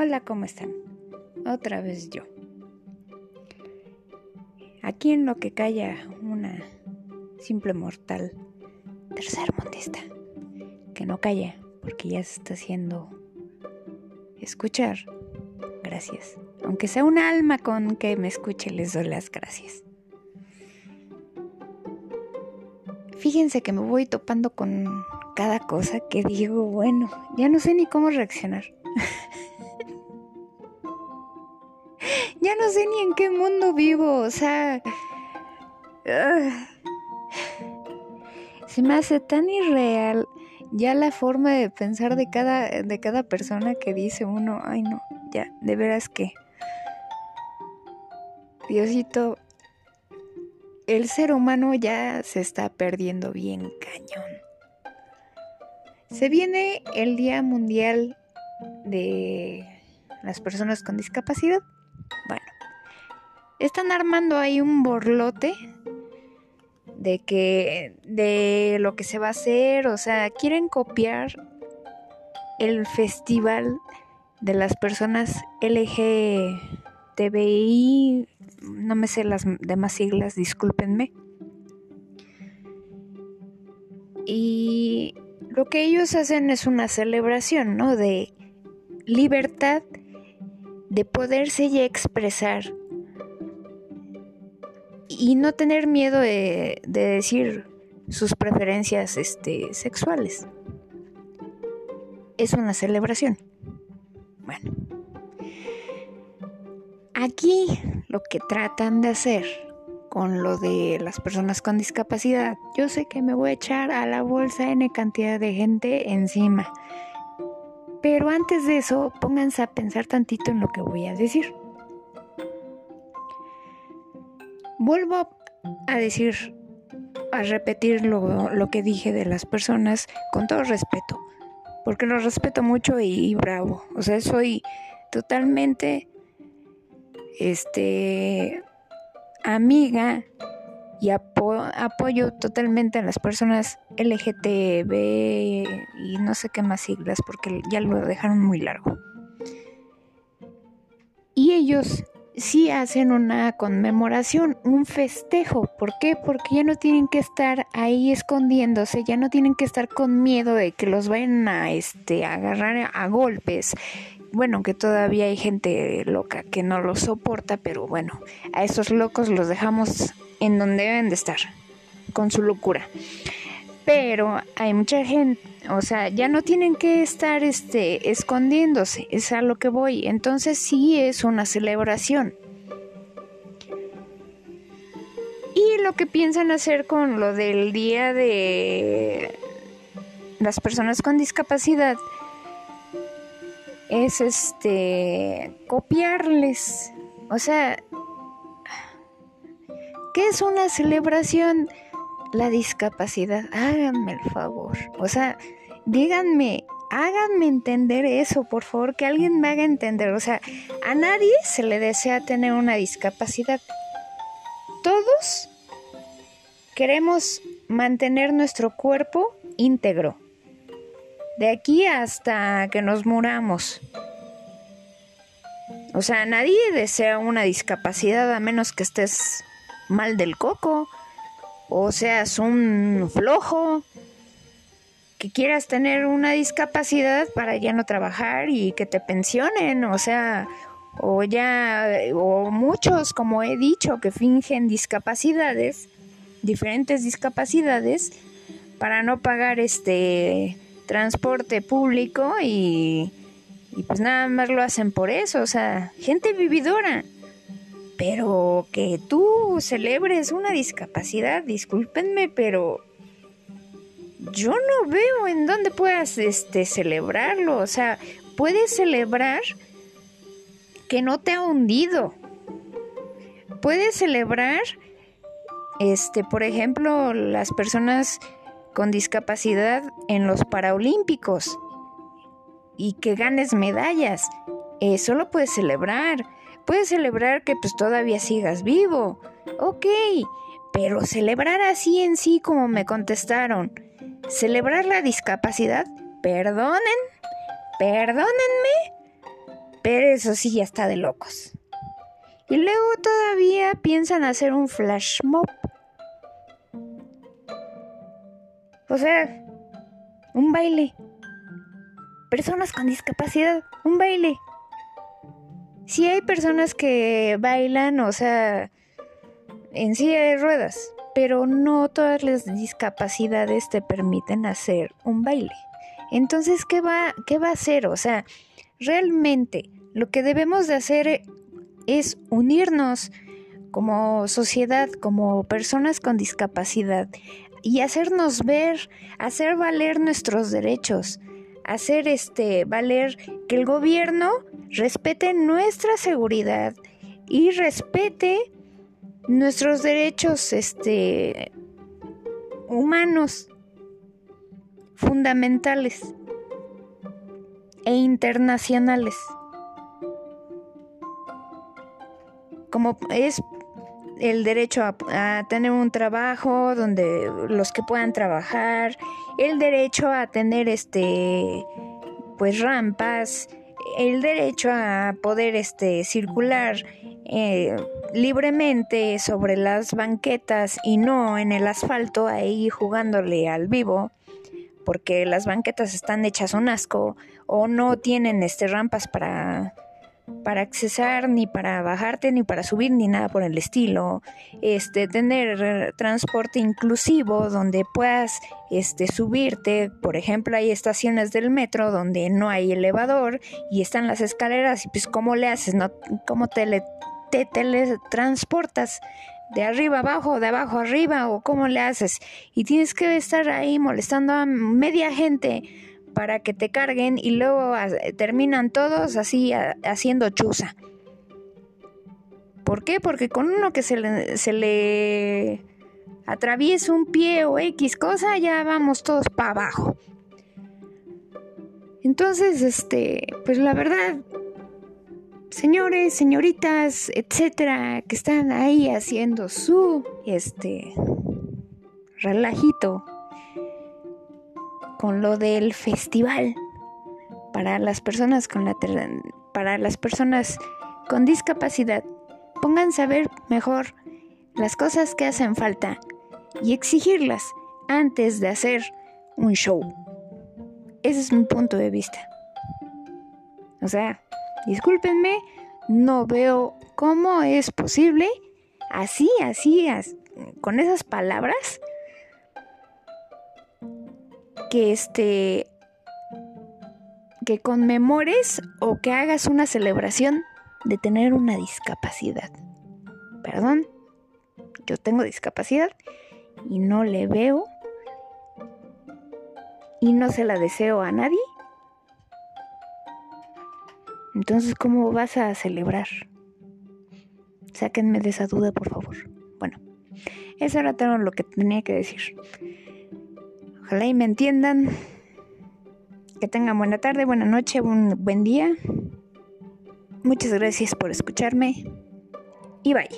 Hola, ¿cómo están? Otra vez yo. Aquí en lo que calla una simple mortal tercer mundista que no calla porque ya se está haciendo escuchar. Gracias. Aunque sea un alma con que me escuche, les doy las gracias. Fíjense que me voy topando con cada cosa que digo, bueno, ya no sé ni cómo reaccionar. ya no sé ni en qué mundo vivo, o sea... se me hace tan irreal ya la forma de pensar de cada, de cada persona que dice uno, ay no, ya, de veras que... Diosito, el ser humano ya se está perdiendo bien cañón. Se viene el Día Mundial de las Personas con Discapacidad. Bueno, están armando ahí un borlote de que de lo que se va a hacer, o sea, quieren copiar el festival de las personas LGTBI, no me sé las demás siglas, discúlpenme. Y lo que ellos hacen es una celebración, ¿no? De libertad de poderse ya expresar y no tener miedo de, decir sus preferencias este, sexuales. Es una celebración. Bueno, aquí lo que tratan de hacer con lo de las personas con discapacidad, yo sé que me voy a echar a la bolsa N cantidad de gente encima. Pero antes de eso, pónganse a pensar tantito en lo que voy a decir. Vuelvo a decir, a repetir lo, que dije de las personas con todo respeto, porque los respeto mucho y, bravo. O sea, soy totalmente este amiga y apoyo totalmente a las personas LGTB y no sé qué más siglas porque ya lo dejaron muy largo. Y ellos sí hacen una conmemoración, un festejo. ¿Por qué? Porque ya no tienen que estar ahí escondiéndose, ya no tienen que estar con miedo de que los vayan a este agarrar a golpes. Bueno, que todavía hay gente loca que no lo soporta, pero bueno, a esos locos los dejamos en donde deben de estar, con su locura. Pero hay mucha gente, o sea, ya no tienen que estar este, escondiéndose, es a lo que voy. Entonces sí es una celebración. Y lo que piensan hacer con lo del día de las personas con discapacidad es este copiarles. O sea, ¿qué es una celebración? La discapacidad. Háganme el favor. O sea, díganme, háganme entender eso, por favor, que alguien me haga entender. O sea, a nadie se le desea tener una discapacidad. Todos queremos mantener nuestro cuerpo íntegro. De aquí hasta que nos muramos. O sea, nadie desea una discapacidad a menos que estés mal del coco o seas un flojo, que quieras tener una discapacidad para ya no trabajar y que te pensionen, o sea, o ya, o muchos, como he dicho, que fingen discapacidades, diferentes discapacidades, para no pagar este transporte público y, y pues nada más lo hacen por eso, o sea, gente vividora. Pero que tú celebres una discapacidad, discúlpenme, pero yo no veo en dónde puedas este celebrarlo, o sea, puedes celebrar que no te ha hundido. Puedes celebrar este, por ejemplo, las personas con discapacidad en los Paralímpicos y que ganes medallas. Eso lo puedes celebrar Puedes celebrar que pues todavía sigas vivo. Ok, pero celebrar así en sí como me contestaron. Celebrar la discapacidad, perdonen, perdónenme, Pero eso sí ya está de locos. Y luego todavía piensan hacer un flash mob. O sea, un baile. Personas con discapacidad, un baile. Si hay personas que bailan, o sea, en silla de ruedas, pero no todas las discapacidades te permiten hacer un baile. Entonces, ¿qué va, qué va a hacer? O sea, realmente lo que debemos de hacer es unirnos como sociedad, como personas con discapacidad y hacernos ver, hacer valer nuestros derechos, hacer este valer que el gobierno respete nuestra seguridad y respete nuestros derechos este humanos fundamentales e internacionales. como es el derecho a, tener un trabajo donde los que puedan trabajar, el derecho a tener este pues rampas, el derecho a poder este circular eh, libremente sobre las banquetas y no en el asfalto ahí jugándole al vivo porque las banquetas están hechas un asco o no tienen este rampas para para accesar, ni para bajarte, ni para subir, ni nada por el estilo. Este, tener transporte inclusivo donde puedas este, subirte. Por ejemplo, hay estaciones del metro donde no hay elevador y están las escaleras. Y pues, ¿cómo le haces? No? ¿Cómo te, te teletransportas? de arriba abajo, de abajo arriba, o cómo le haces. Y tienes que estar ahí molestando a media gente para que te carguen y luego terminan todos así haciendo chuza. ¿Por qué? Porque con uno que se le, se le atraviesa un pie o X cosa, ya vamos todos para abajo. Entonces, este, pues la verdad, señores, señoritas, etcétera, que están ahí haciendo su, este, relajito con lo del festival para las personas con la para las personas con discapacidad pónganse a ver mejor las cosas que hacen falta y exigirlas antes de hacer un show. Ese es mi punto de vista. O sea, discúlpenme, no veo cómo es posible así, así, con esas palabras que este que conmemores o que hagas una celebración de tener una discapacidad. Perdón, yo tengo discapacidad y no le veo y no se la deseo a nadie. Entonces, ¿cómo vas a celebrar? Sáquenme de esa duda, por favor. Bueno, eso era todo lo que tenía que decir. Ojalá y me entiendan. Que tengan buena tarde, buena noche, un buen día. Muchas gracias por escucharme y bye.